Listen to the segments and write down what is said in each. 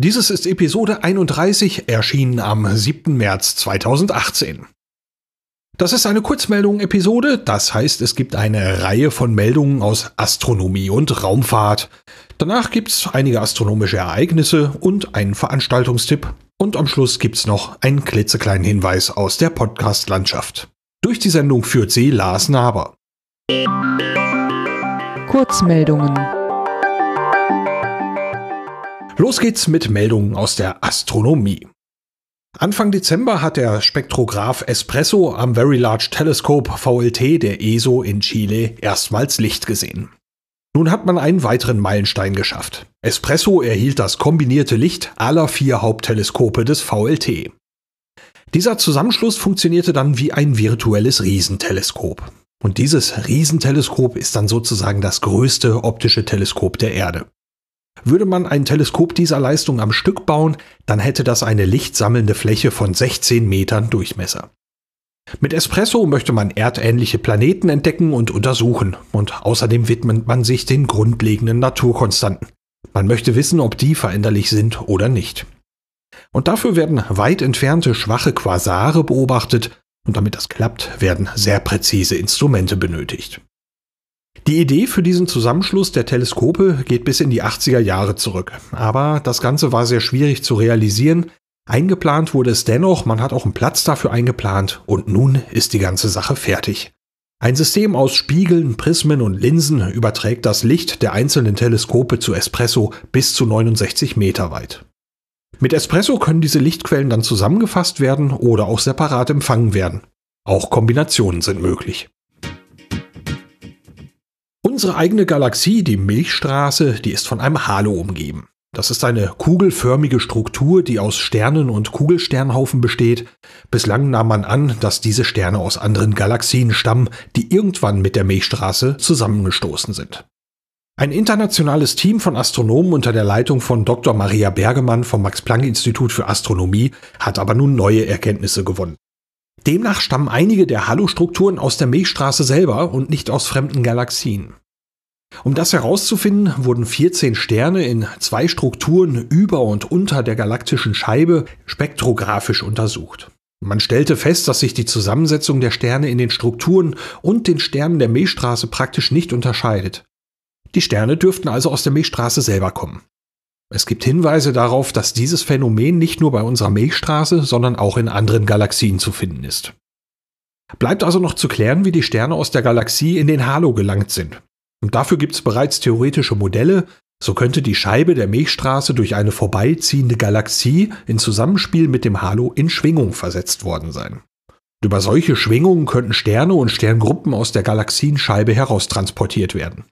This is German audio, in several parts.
Dieses ist Episode 31, erschienen am 7. März 2018. Das ist eine Kurzmeldung-Episode, das heißt, es gibt eine Reihe von Meldungen aus Astronomie und Raumfahrt. Danach gibt's einige astronomische Ereignisse und einen Veranstaltungstipp. Und am Schluss gibt's noch einen klitzekleinen Hinweis aus der Podcast-Landschaft. Durch die Sendung führt sie Lars Naber. Kurzmeldungen. Los geht's mit Meldungen aus der Astronomie. Anfang Dezember hat der Spektrograph Espresso am Very Large Telescope VLT der ESO in Chile erstmals Licht gesehen. Nun hat man einen weiteren Meilenstein geschafft. Espresso erhielt das kombinierte Licht aller vier Hauptteleskope des VLT. Dieser Zusammenschluss funktionierte dann wie ein virtuelles Riesenteleskop. Und dieses Riesenteleskop ist dann sozusagen das größte optische Teleskop der Erde. Würde man ein Teleskop dieser Leistung am Stück bauen, dann hätte das eine lichtsammelnde Fläche von 16 Metern Durchmesser. Mit Espresso möchte man erdähnliche Planeten entdecken und untersuchen, und außerdem widmet man sich den grundlegenden Naturkonstanten. Man möchte wissen, ob die veränderlich sind oder nicht. Und dafür werden weit entfernte schwache Quasare beobachtet, und damit das klappt, werden sehr präzise Instrumente benötigt. Die Idee für diesen Zusammenschluss der Teleskope geht bis in die 80er Jahre zurück. Aber das Ganze war sehr schwierig zu realisieren. Eingeplant wurde es dennoch, man hat auch einen Platz dafür eingeplant und nun ist die ganze Sache fertig. Ein System aus Spiegeln, Prismen und Linsen überträgt das Licht der einzelnen Teleskope zu Espresso bis zu 69 Meter weit. Mit Espresso können diese Lichtquellen dann zusammengefasst werden oder auch separat empfangen werden. Auch Kombinationen sind möglich. Unsere eigene Galaxie, die Milchstraße, die ist von einem Halo umgeben. Das ist eine kugelförmige Struktur, die aus Sternen und Kugelsternhaufen besteht. Bislang nahm man an, dass diese Sterne aus anderen Galaxien stammen, die irgendwann mit der Milchstraße zusammengestoßen sind. Ein internationales Team von Astronomen unter der Leitung von Dr. Maria Bergemann vom Max-Planck-Institut für Astronomie hat aber nun neue Erkenntnisse gewonnen. Demnach stammen einige der Halo-Strukturen aus der Milchstraße selber und nicht aus fremden Galaxien. Um das herauszufinden, wurden 14 Sterne in zwei Strukturen über und unter der galaktischen Scheibe spektrographisch untersucht. Man stellte fest, dass sich die Zusammensetzung der Sterne in den Strukturen und den Sternen der Milchstraße praktisch nicht unterscheidet. Die Sterne dürften also aus der Milchstraße selber kommen. Es gibt Hinweise darauf, dass dieses Phänomen nicht nur bei unserer Milchstraße, sondern auch in anderen Galaxien zu finden ist. Bleibt also noch zu klären, wie die Sterne aus der Galaxie in den Halo gelangt sind. Und dafür gibt es bereits theoretische Modelle, so könnte die Scheibe der Milchstraße durch eine vorbeiziehende Galaxie in Zusammenspiel mit dem Halo in Schwingung versetzt worden sein. Und über solche Schwingungen könnten Sterne und Sterngruppen aus der Galaxienscheibe heraustransportiert werden.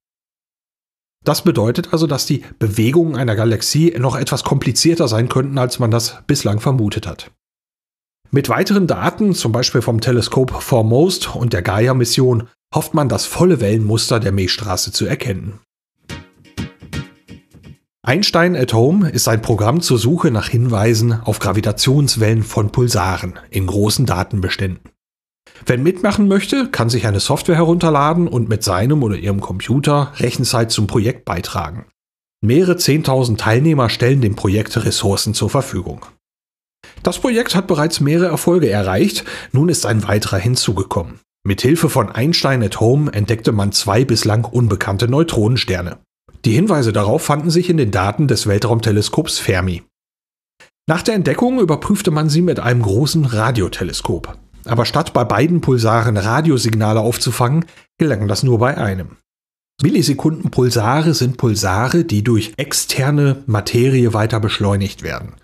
Das bedeutet also, dass die Bewegungen einer Galaxie noch etwas komplizierter sein könnten, als man das bislang vermutet hat. Mit weiteren Daten, zum Beispiel vom Teleskop Foremost und der Gaia-Mission, hofft man, das volle Wellenmuster der Milchstraße zu erkennen. Einstein at Home ist ein Programm zur Suche nach Hinweisen auf Gravitationswellen von Pulsaren in großen Datenbeständen. Wer mitmachen möchte, kann sich eine Software herunterladen und mit seinem oder ihrem Computer Rechenzeit zum Projekt beitragen. Mehrere 10.000 Teilnehmer stellen dem Projekt Ressourcen zur Verfügung. Das Projekt hat bereits mehrere Erfolge erreicht, nun ist ein weiterer hinzugekommen. Mit Hilfe von Einstein at Home entdeckte man zwei bislang unbekannte Neutronensterne. Die Hinweise darauf fanden sich in den Daten des Weltraumteleskops Fermi. Nach der Entdeckung überprüfte man sie mit einem großen Radioteleskop. Aber statt bei beiden Pulsaren Radiosignale aufzufangen, gelang das nur bei einem. Millisekundenpulsare sind Pulsare, die durch externe Materie weiter beschleunigt werden.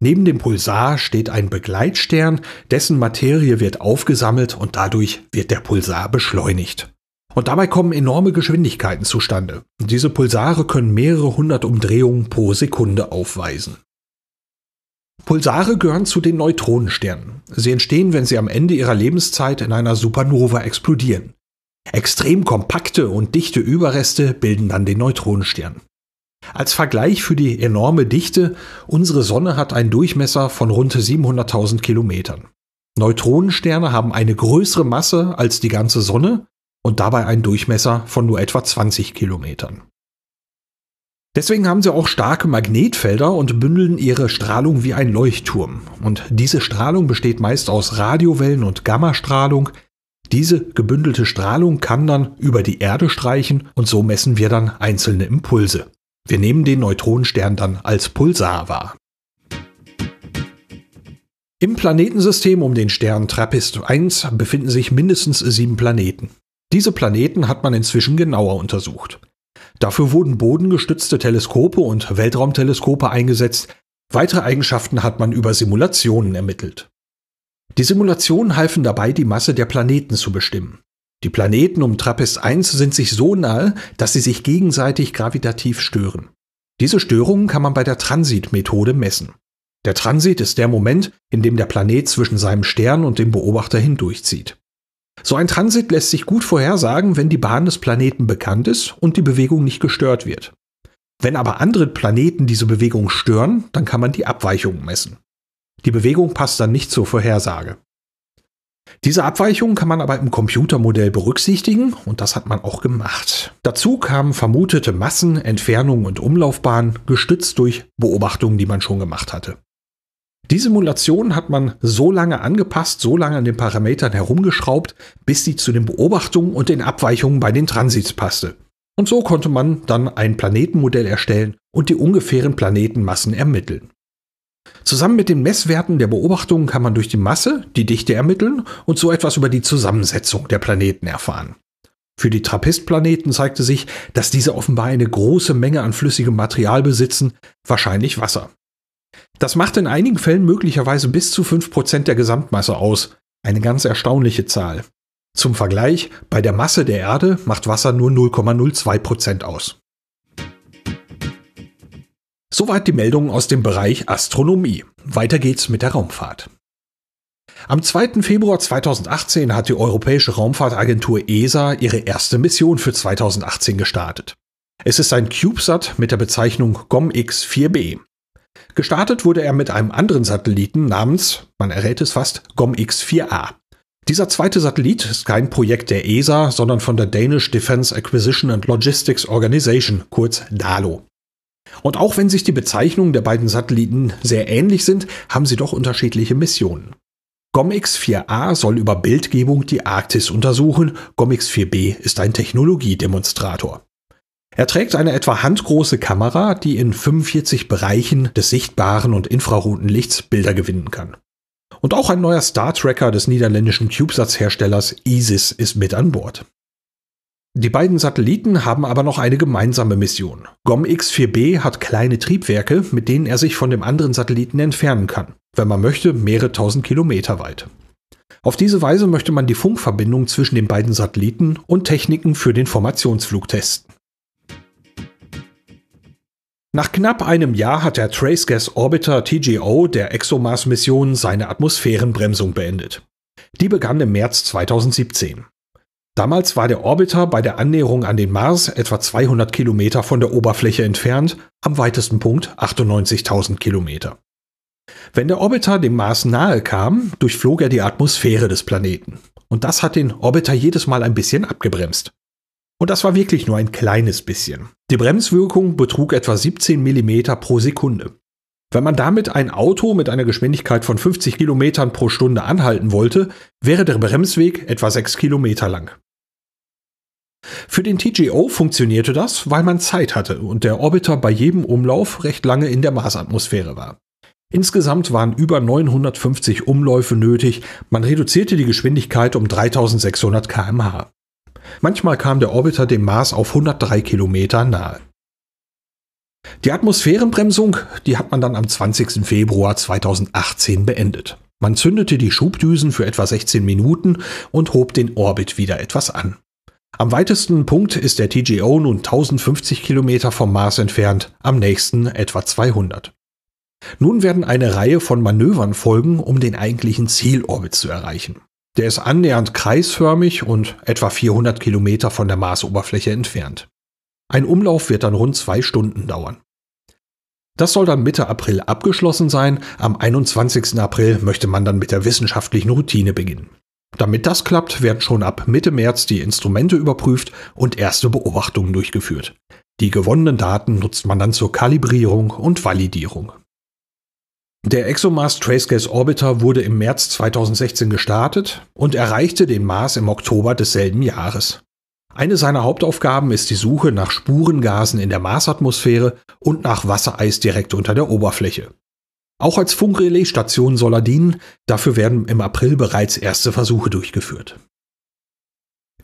Neben dem Pulsar steht ein Begleitstern, dessen Materie wird aufgesammelt und dadurch wird der Pulsar beschleunigt. Und dabei kommen enorme Geschwindigkeiten zustande. Diese Pulsare können mehrere hundert Umdrehungen pro Sekunde aufweisen. Pulsare gehören zu den Neutronensternen. Sie entstehen, wenn sie am Ende ihrer Lebenszeit in einer Supernova explodieren. Extrem kompakte und dichte Überreste bilden dann den Neutronenstern. Als Vergleich für die enorme Dichte, unsere Sonne hat einen Durchmesser von rund 700.000 Kilometern. Neutronensterne haben eine größere Masse als die ganze Sonne und dabei einen Durchmesser von nur etwa 20 Kilometern. Deswegen haben sie auch starke Magnetfelder und bündeln ihre Strahlung wie ein Leuchtturm. Und diese Strahlung besteht meist aus Radiowellen und Gammastrahlung. Diese gebündelte Strahlung kann dann über die Erde streichen und so messen wir dann einzelne Impulse. Wir nehmen den Neutronenstern dann als Pulsar wahr. Im Planetensystem um den Stern TRAPPIST 1 befinden sich mindestens sieben Planeten. Diese Planeten hat man inzwischen genauer untersucht. Dafür wurden bodengestützte Teleskope und Weltraumteleskope eingesetzt. Weitere Eigenschaften hat man über Simulationen ermittelt. Die Simulationen halfen dabei, die Masse der Planeten zu bestimmen. Die Planeten um TRAPPIST 1 sind sich so nahe, dass sie sich gegenseitig gravitativ stören. Diese Störungen kann man bei der Transitmethode messen. Der Transit ist der Moment, in dem der Planet zwischen seinem Stern und dem Beobachter hindurchzieht. So ein Transit lässt sich gut vorhersagen, wenn die Bahn des Planeten bekannt ist und die Bewegung nicht gestört wird. Wenn aber andere Planeten diese Bewegung stören, dann kann man die Abweichung messen. Die Bewegung passt dann nicht zur Vorhersage. Diese Abweichung kann man aber im Computermodell berücksichtigen und das hat man auch gemacht. Dazu kamen vermutete Massen, Entfernungen und Umlaufbahnen, gestützt durch Beobachtungen, die man schon gemacht hatte. Die Simulation hat man so lange angepasst, so lange an den Parametern herumgeschraubt, bis sie zu den Beobachtungen und den Abweichungen bei den Transits passte. Und so konnte man dann ein Planetenmodell erstellen und die ungefähren Planetenmassen ermitteln. Zusammen mit den Messwerten der Beobachtungen kann man durch die Masse die Dichte ermitteln und so etwas über die Zusammensetzung der Planeten erfahren. Für die Trappist-Planeten zeigte sich, dass diese offenbar eine große Menge an flüssigem Material besitzen, wahrscheinlich Wasser. Das macht in einigen Fällen möglicherweise bis zu 5% der Gesamtmasse aus, eine ganz erstaunliche Zahl. Zum Vergleich, bei der Masse der Erde macht Wasser nur 0,02% aus. Soweit die Meldungen aus dem Bereich Astronomie. Weiter geht's mit der Raumfahrt. Am 2. Februar 2018 hat die Europäische Raumfahrtagentur ESA ihre erste Mission für 2018 gestartet. Es ist ein CubeSat mit der Bezeichnung GOMX-4b. Gestartet wurde er mit einem anderen Satelliten namens, man errät es fast, GOMX-4a. Dieser zweite Satellit ist kein Projekt der ESA, sondern von der Danish Defence Acquisition and Logistics Organization, kurz DALO. Und auch wenn sich die Bezeichnungen der beiden Satelliten sehr ähnlich sind, haben sie doch unterschiedliche Missionen. GOMX-4a soll über Bildgebung die Arktis untersuchen, GOMX-4b ist ein Technologiedemonstrator. Er trägt eine etwa handgroße Kamera, die in 45 Bereichen des sichtbaren und infraroten Lichts Bilder gewinnen kann. Und auch ein neuer Star Tracker des niederländischen CubeSats-Herstellers ISIS ist mit an Bord. Die beiden Satelliten haben aber noch eine gemeinsame Mission. GOM-X4b hat kleine Triebwerke, mit denen er sich von dem anderen Satelliten entfernen kann. Wenn man möchte, mehrere tausend Kilometer weit. Auf diese Weise möchte man die Funkverbindung zwischen den beiden Satelliten und Techniken für den Formationsflug testen. Nach knapp einem Jahr hat der Trace Gas Orbiter TGO der ExoMars-Mission seine Atmosphärenbremsung beendet. Die begann im März 2017. Damals war der Orbiter bei der Annäherung an den Mars etwa 200 Kilometer von der Oberfläche entfernt, am weitesten Punkt 98.000 Kilometer. Wenn der Orbiter dem Mars nahe kam, durchflog er die Atmosphäre des Planeten. Und das hat den Orbiter jedes Mal ein bisschen abgebremst. Und das war wirklich nur ein kleines bisschen. Die Bremswirkung betrug etwa 17 Millimeter pro Sekunde. Wenn man damit ein Auto mit einer Geschwindigkeit von 50 Kilometern pro Stunde anhalten wollte, wäre der Bremsweg etwa 6 Kilometer lang. Für den TGO funktionierte das, weil man Zeit hatte und der Orbiter bei jedem Umlauf recht lange in der Marsatmosphäre war. Insgesamt waren über 950 Umläufe nötig, man reduzierte die Geschwindigkeit um 3600 kmh. Manchmal kam der Orbiter dem Mars auf 103 Kilometer nahe. Die Atmosphärenbremsung, die hat man dann am 20. Februar 2018 beendet. Man zündete die Schubdüsen für etwa 16 Minuten und hob den Orbit wieder etwas an. Am weitesten Punkt ist der TGO nun 1050 Kilometer vom Mars entfernt, am nächsten etwa 200. Nun werden eine Reihe von Manövern folgen, um den eigentlichen Zielorbit zu erreichen. Der ist annähernd kreisförmig und etwa 400 Kilometer von der Marsoberfläche entfernt. Ein Umlauf wird dann rund zwei Stunden dauern. Das soll dann Mitte April abgeschlossen sein. Am 21. April möchte man dann mit der wissenschaftlichen Routine beginnen. Damit das klappt, werden schon ab Mitte März die Instrumente überprüft und erste Beobachtungen durchgeführt. Die gewonnenen Daten nutzt man dann zur Kalibrierung und Validierung. Der ExoMars Tracegas Orbiter wurde im März 2016 gestartet und erreichte den Mars im Oktober desselben Jahres. Eine seiner Hauptaufgaben ist die Suche nach Spurengasen in der Marsatmosphäre und nach Wassereis direkt unter der Oberfläche. Auch als Funkrelaisstation soll er dienen, dafür werden im April bereits erste Versuche durchgeführt.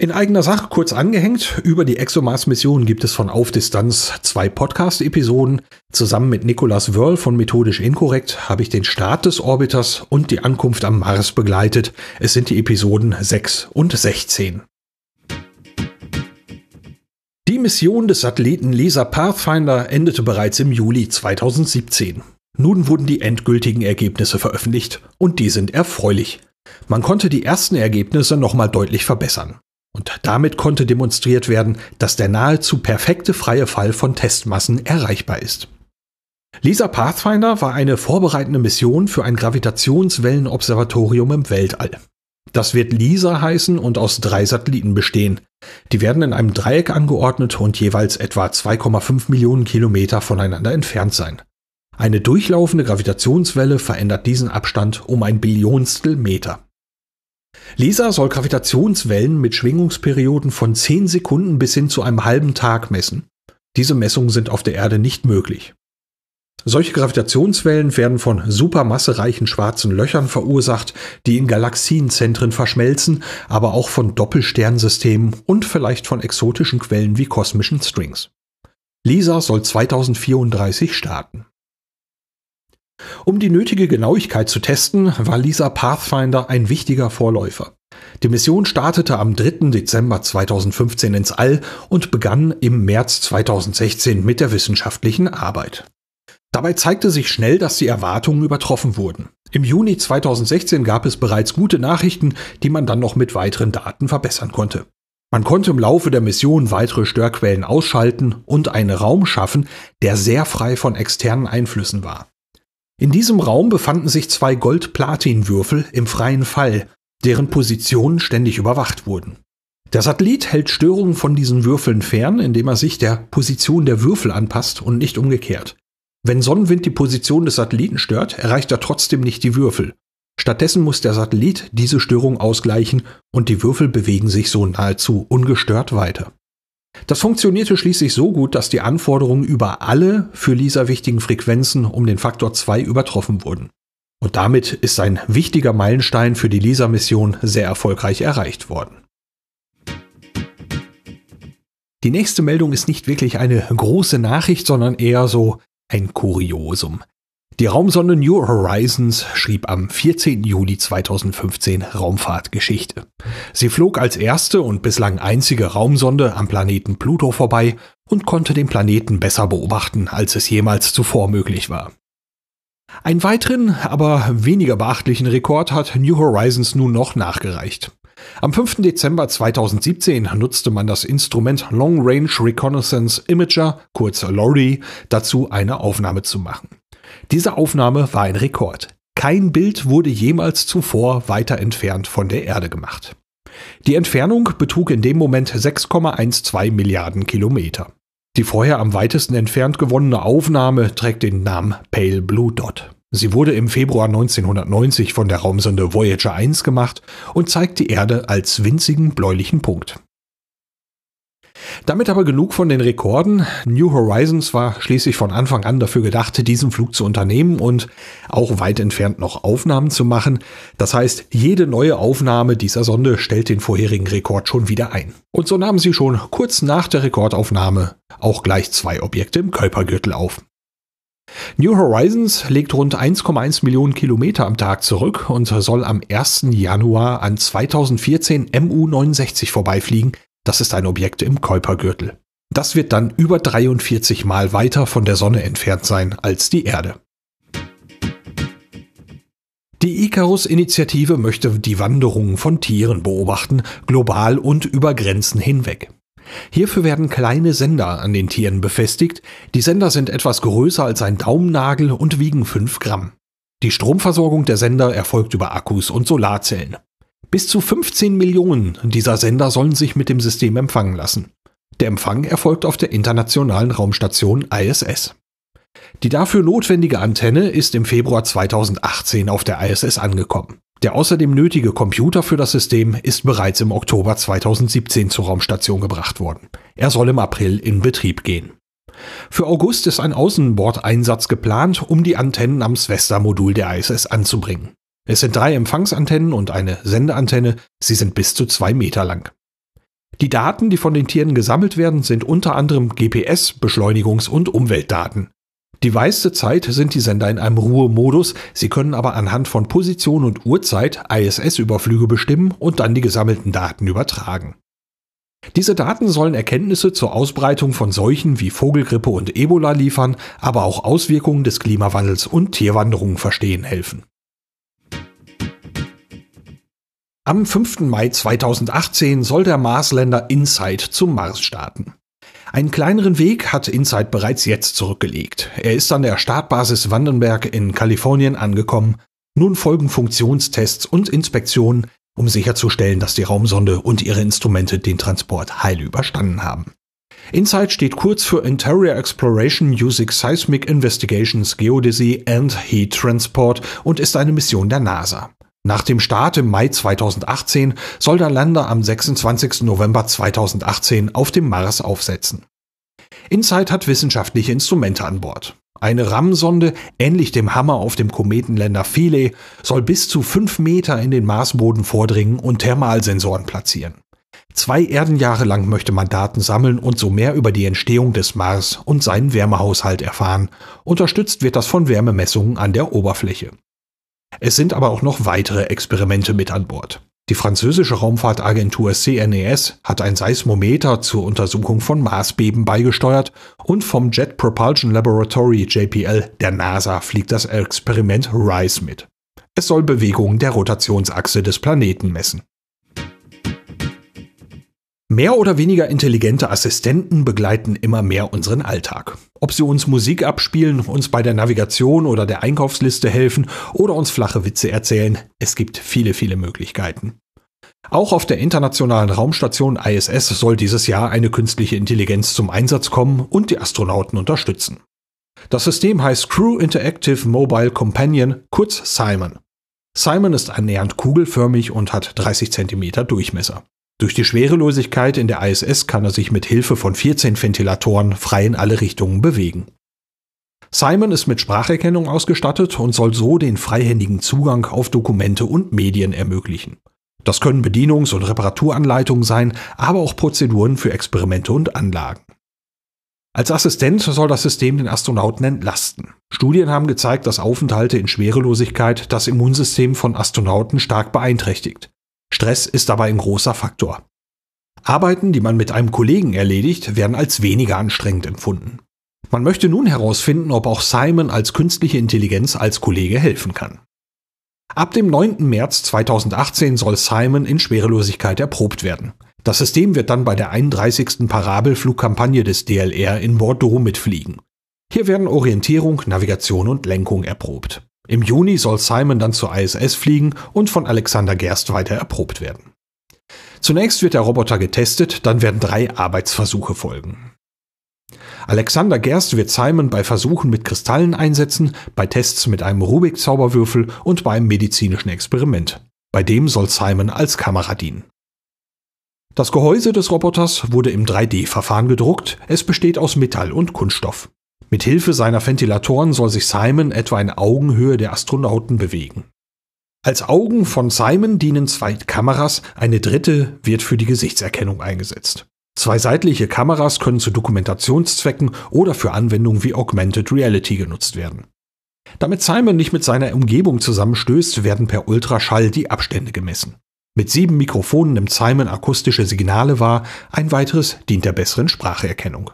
In eigener Sache kurz angehängt, über die ExoMars-Mission gibt es von Auf Distanz zwei Podcast-Episoden. Zusammen mit Nicolas Wörl von Methodisch Inkorrekt habe ich den Start des Orbiters und die Ankunft am Mars begleitet. Es sind die Episoden 6 und 16. Die Mission des Satelliten LISA Pathfinder endete bereits im Juli 2017. Nun wurden die endgültigen Ergebnisse veröffentlicht und die sind erfreulich. Man konnte die ersten Ergebnisse nochmal deutlich verbessern. Und damit konnte demonstriert werden, dass der nahezu perfekte freie Fall von Testmassen erreichbar ist. LISA Pathfinder war eine vorbereitende Mission für ein Gravitationswellenobservatorium im Weltall. Das wird LISA heißen und aus drei Satelliten bestehen. Die werden in einem Dreieck angeordnet und jeweils etwa 2,5 Millionen Kilometer voneinander entfernt sein. Eine durchlaufende Gravitationswelle verändert diesen Abstand um ein Billionstel Meter. LISA soll Gravitationswellen mit Schwingungsperioden von 10 Sekunden bis hin zu einem halben Tag messen. Diese Messungen sind auf der Erde nicht möglich. Solche Gravitationswellen werden von supermassereichen schwarzen Löchern verursacht, die in Galaxienzentren verschmelzen, aber auch von Doppelsternsystemen und vielleicht von exotischen Quellen wie kosmischen Strings. LISA soll 2034 starten. Um die nötige Genauigkeit zu testen, war LISA Pathfinder ein wichtiger Vorläufer. Die Mission startete am 3. Dezember 2015 ins All und begann im März 2016 mit der wissenschaftlichen Arbeit. Dabei zeigte sich schnell, dass die Erwartungen übertroffen wurden. Im Juni 2016 gab es bereits gute Nachrichten, die man dann noch mit weiteren Daten verbessern konnte. Man konnte im Laufe der Mission weitere Störquellen ausschalten und einen Raum schaffen, der sehr frei von externen Einflüssen war. In diesem Raum befanden sich zwei Gold-Platin-Würfel im freien Fall, deren Positionen ständig überwacht wurden. Der Satellit hält Störungen von diesen Würfeln fern, indem er sich der Position der Würfel anpasst und nicht umgekehrt. Wenn Sonnenwind die Position des Satelliten stört, erreicht er trotzdem nicht die Würfel. Stattdessen muss der Satellit diese Störung ausgleichen und die Würfel bewegen sich so nahezu ungestört weiter. Das funktionierte schließlich so gut, dass die Anforderungen über alle für LISA wichtigen Frequenzen um den Faktor 2 übertroffen wurden. Und damit ist ein wichtiger Meilenstein für die LISA-Mission sehr erfolgreich erreicht worden. Die nächste Meldung ist nicht wirklich eine große Nachricht, sondern eher so ein Kuriosum. Die Raumsonde New Horizons schrieb am 14. Juli 2015 Raumfahrtgeschichte. Sie flog als erste und bislang einzige Raumsonde am Planeten Pluto vorbei und konnte den Planeten besser beobachten, als es jemals zuvor möglich war. Einen weiteren, aber weniger beachtlichen Rekord hat New Horizons nun noch nachgereicht. Am 5. Dezember 2017 nutzte man das Instrument Long Range Reconnaissance Imager, kurz LORI, dazu eine Aufnahme zu machen. Diese Aufnahme war ein Rekord. Kein Bild wurde jemals zuvor weiter entfernt von der Erde gemacht. Die Entfernung betrug in dem Moment 6,12 Milliarden Kilometer. Die vorher am weitesten entfernt gewonnene Aufnahme trägt den Namen Pale Blue Dot. Sie wurde im Februar 1990 von der Raumsonde Voyager 1 gemacht und zeigt die Erde als winzigen bläulichen Punkt. Damit aber genug von den Rekorden. New Horizons war schließlich von Anfang an dafür gedacht, diesen Flug zu unternehmen und auch weit entfernt noch Aufnahmen zu machen. Das heißt, jede neue Aufnahme dieser Sonde stellt den vorherigen Rekord schon wieder ein. Und so nahmen sie schon kurz nach der Rekordaufnahme auch gleich zwei Objekte im Kuipergürtel auf. New Horizons legt rund 1,1 Millionen Kilometer am Tag zurück und soll am 1. Januar an 2014 MU-69 vorbeifliegen, das ist ein Objekt im Kuipergürtel. Das wird dann über 43 Mal weiter von der Sonne entfernt sein als die Erde. Die Icarus-Initiative möchte die Wanderungen von Tieren beobachten, global und über Grenzen hinweg. Hierfür werden kleine Sender an den Tieren befestigt. Die Sender sind etwas größer als ein Daumennagel und wiegen 5 Gramm. Die Stromversorgung der Sender erfolgt über Akkus und Solarzellen. Bis zu 15 Millionen dieser Sender sollen sich mit dem System empfangen lassen. Der Empfang erfolgt auf der internationalen Raumstation ISS. Die dafür notwendige Antenne ist im Februar 2018 auf der ISS angekommen. Der außerdem nötige Computer für das System ist bereits im Oktober 2017 zur Raumstation gebracht worden. Er soll im April in Betrieb gehen. Für August ist ein Außenbordeinsatz geplant, um die Antennen am Svesta-Modul der ISS anzubringen. Es sind drei Empfangsantennen und eine Sendeantenne, sie sind bis zu zwei Meter lang. Die Daten, die von den Tieren gesammelt werden, sind unter anderem GPS, Beschleunigungs- und Umweltdaten. Die meiste Zeit sind die Sender in einem Ruhemodus, sie können aber anhand von Position und Uhrzeit ISS-Überflüge bestimmen und dann die gesammelten Daten übertragen. Diese Daten sollen Erkenntnisse zur Ausbreitung von Seuchen wie Vogelgrippe und Ebola liefern, aber auch Auswirkungen des Klimawandels und Tierwanderungen verstehen helfen. Am 5. Mai 2018 soll der Marsländer InSight zum Mars starten. Einen kleineren Weg hat InSight bereits jetzt zurückgelegt. Er ist an der Startbasis Vandenberg in Kalifornien angekommen. Nun folgen Funktionstests und Inspektionen, um sicherzustellen, dass die Raumsonde und ihre Instrumente den Transport heil überstanden haben. InSight steht kurz für Interior Exploration Using Seismic Investigations Geodesy and Heat Transport und ist eine Mission der NASA. Nach dem Start im Mai 2018 soll der Lander am 26. November 2018 auf dem Mars aufsetzen. InSight hat wissenschaftliche Instrumente an Bord. Eine RAM-Sonde, ähnlich dem Hammer auf dem Kometenländer Philae, soll bis zu fünf Meter in den Marsboden vordringen und Thermalsensoren platzieren. Zwei Erdenjahre lang möchte man Daten sammeln und so mehr über die Entstehung des Mars und seinen Wärmehaushalt erfahren. Unterstützt wird das von Wärmemessungen an der Oberfläche. Es sind aber auch noch weitere Experimente mit an Bord. Die französische Raumfahrtagentur CNES hat ein Seismometer zur Untersuchung von Marsbeben beigesteuert und vom Jet Propulsion Laboratory JPL der NASA fliegt das Experiment RISE mit. Es soll Bewegungen der Rotationsachse des Planeten messen. Mehr oder weniger intelligente Assistenten begleiten immer mehr unseren Alltag. Ob sie uns Musik abspielen, uns bei der Navigation oder der Einkaufsliste helfen oder uns flache Witze erzählen, es gibt viele, viele Möglichkeiten. Auch auf der internationalen Raumstation ISS soll dieses Jahr eine künstliche Intelligenz zum Einsatz kommen und die Astronauten unterstützen. Das System heißt Crew Interactive Mobile Companion, kurz Simon. Simon ist annähernd kugelförmig und hat 30 cm Durchmesser. Durch die Schwerelosigkeit in der ISS kann er sich mit Hilfe von 14 Ventilatoren frei in alle Richtungen bewegen. Simon ist mit Spracherkennung ausgestattet und soll so den freihändigen Zugang auf Dokumente und Medien ermöglichen. Das können Bedienungs- und Reparaturanleitungen sein, aber auch Prozeduren für Experimente und Anlagen. Als Assistent soll das System den Astronauten entlasten. Studien haben gezeigt, dass Aufenthalte in Schwerelosigkeit das Immunsystem von Astronauten stark beeinträchtigt. Stress ist dabei ein großer Faktor. Arbeiten, die man mit einem Kollegen erledigt, werden als weniger anstrengend empfunden. Man möchte nun herausfinden, ob auch Simon als künstliche Intelligenz als Kollege helfen kann. Ab dem 9. März 2018 soll Simon in Schwerelosigkeit erprobt werden. Das System wird dann bei der 31. Parabelflugkampagne des DLR in Bordeaux mitfliegen. Hier werden Orientierung, Navigation und Lenkung erprobt. Im Juni soll Simon dann zur ISS fliegen und von Alexander Gerst weiter erprobt werden. Zunächst wird der Roboter getestet, dann werden drei Arbeitsversuche folgen. Alexander Gerst wird Simon bei Versuchen mit Kristallen einsetzen, bei Tests mit einem Rubik-Zauberwürfel und beim medizinischen Experiment. Bei dem soll Simon als Kamera dienen. Das Gehäuse des Roboters wurde im 3D-Verfahren gedruckt, es besteht aus Metall und Kunststoff. Mit Hilfe seiner Ventilatoren soll sich Simon etwa in Augenhöhe der Astronauten bewegen. Als Augen von Simon dienen zwei Kameras, eine dritte wird für die Gesichtserkennung eingesetzt. Zwei seitliche Kameras können zu Dokumentationszwecken oder für Anwendungen wie Augmented Reality genutzt werden. Damit Simon nicht mit seiner Umgebung zusammenstößt, werden per Ultraschall die Abstände gemessen. Mit sieben Mikrofonen nimmt Simon akustische Signale wahr, ein weiteres dient der besseren Spracherkennung.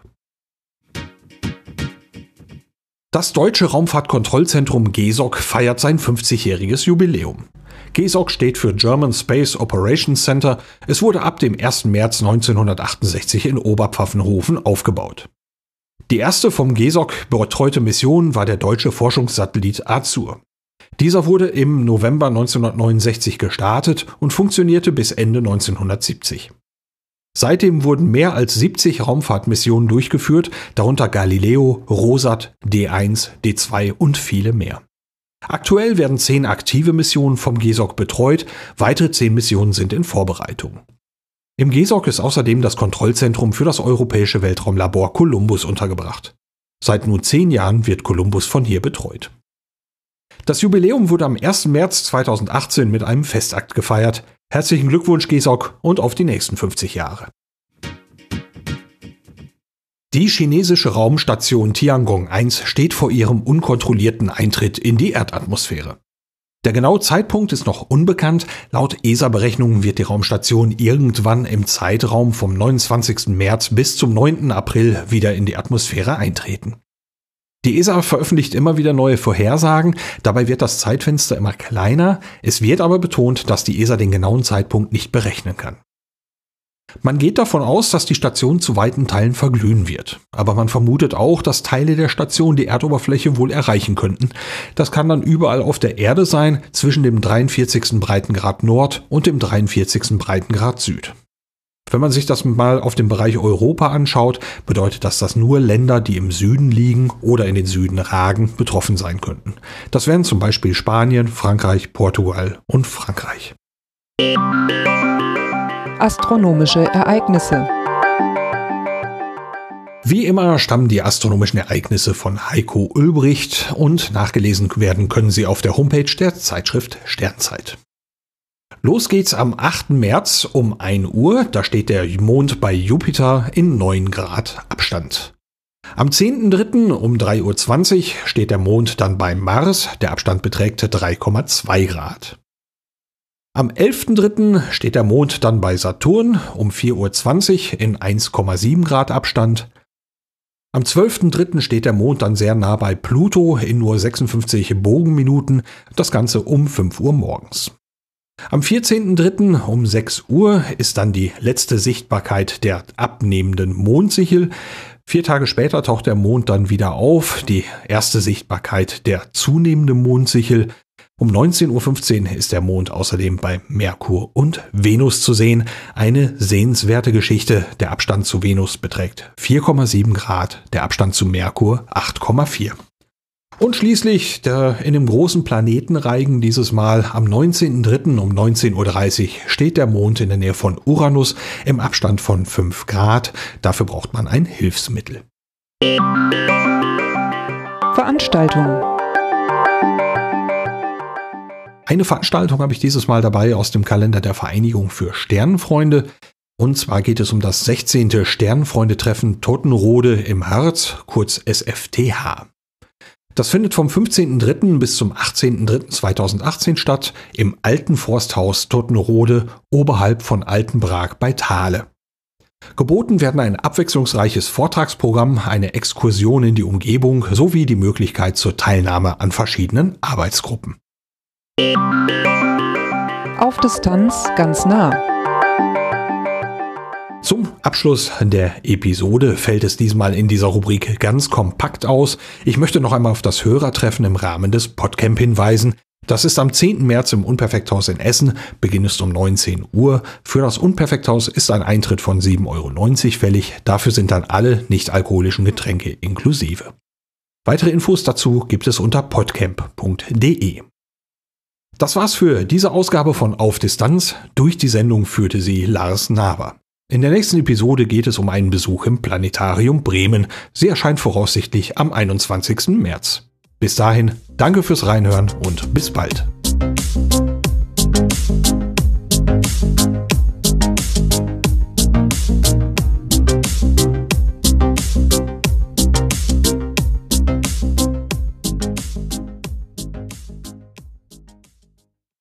Das Deutsche Raumfahrtkontrollzentrum GESOC feiert sein 50-jähriges Jubiläum. GESOC steht für German Space Operations Center. Es wurde ab dem 1. März 1968 in Oberpfaffenhofen aufgebaut. Die erste vom GESOC betreute Mission war der deutsche Forschungssatellit Azur. Dieser wurde im November 1969 gestartet und funktionierte bis Ende 1970. Seitdem wurden mehr als 70 Raumfahrtmissionen durchgeführt, darunter Galileo, Rosat, D1, D2 und viele mehr. Aktuell werden zehn aktive Missionen vom GESOC betreut, weitere zehn Missionen sind in Vorbereitung. Im GESOC ist außerdem das Kontrollzentrum für das europäische Weltraumlabor Columbus untergebracht. Seit nun zehn Jahren wird Columbus von hier betreut. Das Jubiläum wurde am 1. März 2018 mit einem Festakt gefeiert. Herzlichen Glückwunsch, GESOC, und auf die nächsten 50 Jahre. Die chinesische Raumstation Tiangong 1 steht vor ihrem unkontrollierten Eintritt in die Erdatmosphäre. Der genaue Zeitpunkt ist noch unbekannt. Laut ESA-Berechnungen wird die Raumstation irgendwann im Zeitraum vom 29. März bis zum 9. April wieder in die Atmosphäre eintreten. Die ESA veröffentlicht immer wieder neue Vorhersagen, dabei wird das Zeitfenster immer kleiner, es wird aber betont, dass die ESA den genauen Zeitpunkt nicht berechnen kann. Man geht davon aus, dass die Station zu weiten Teilen verglühen wird, aber man vermutet auch, dass Teile der Station die Erdoberfläche wohl erreichen könnten. Das kann dann überall auf der Erde sein, zwischen dem 43. Breitengrad Nord und dem 43. Breitengrad Süd. Wenn man sich das mal auf dem Bereich Europa anschaut, bedeutet das, dass nur Länder, die im Süden liegen oder in den Süden ragen, betroffen sein könnten. Das wären zum Beispiel Spanien, Frankreich, Portugal und Frankreich. Astronomische Ereignisse wie immer stammen die astronomischen Ereignisse von Heiko Ulbricht und nachgelesen werden können sie auf der Homepage der Zeitschrift Sternzeit. Los geht's am 8. März um 1 Uhr. Da steht der Mond bei Jupiter in 9 Grad Abstand. Am 10.3. um 3.20 Uhr steht der Mond dann beim Mars. Der Abstand beträgt 3,2 Grad. Am 11.3. steht der Mond dann bei Saturn um 4.20 Uhr in 1,7 Grad Abstand. Am 12.3. steht der Mond dann sehr nah bei Pluto in nur 56 Bogenminuten, das Ganze um 5 Uhr morgens. Am 14.03. um 6 Uhr ist dann die letzte Sichtbarkeit der abnehmenden Mondsichel. Vier Tage später taucht der Mond dann wieder auf, die erste Sichtbarkeit der zunehmenden Mondsichel. Um 19.15 Uhr ist der Mond außerdem bei Merkur und Venus zu sehen. Eine sehenswerte Geschichte. Der Abstand zu Venus beträgt 4,7 Grad, der Abstand zu Merkur 8,4. Und schließlich der, in dem großen Planetenreigen dieses Mal am 19.03. um 19.30 Uhr steht der Mond in der Nähe von Uranus im Abstand von 5 Grad. Dafür braucht man ein Hilfsmittel. Veranstaltung. Eine Veranstaltung habe ich dieses Mal dabei aus dem Kalender der Vereinigung für Sternenfreunde. Und zwar geht es um das 16. Sternenfreunde-Treffen Totenrode im Harz, kurz SFTH. Das findet vom 15.03. bis zum 18.03.2018 statt im Alten Forsthaus Tottenrode oberhalb von Altenbrag bei Thale. Geboten werden ein abwechslungsreiches Vortragsprogramm, eine Exkursion in die Umgebung sowie die Möglichkeit zur Teilnahme an verschiedenen Arbeitsgruppen. Auf Distanz ganz nah. Zum Abschluss der Episode fällt es diesmal in dieser Rubrik ganz kompakt aus. Ich möchte noch einmal auf das Hörertreffen im Rahmen des Podcamp hinweisen. Das ist am 10. März im Unperfekthaus in Essen. Beginn ist um 19 Uhr. Für das Unperfekthaus ist ein Eintritt von 7,90 Euro fällig. Dafür sind dann alle nicht-alkoholischen Getränke inklusive. Weitere Infos dazu gibt es unter podcamp.de. Das war's für diese Ausgabe von Auf Distanz. Durch die Sendung führte sie Lars Naber. In der nächsten Episode geht es um einen Besuch im Planetarium Bremen. Sie erscheint voraussichtlich am 21. März. Bis dahin, danke fürs Reinhören und bis bald.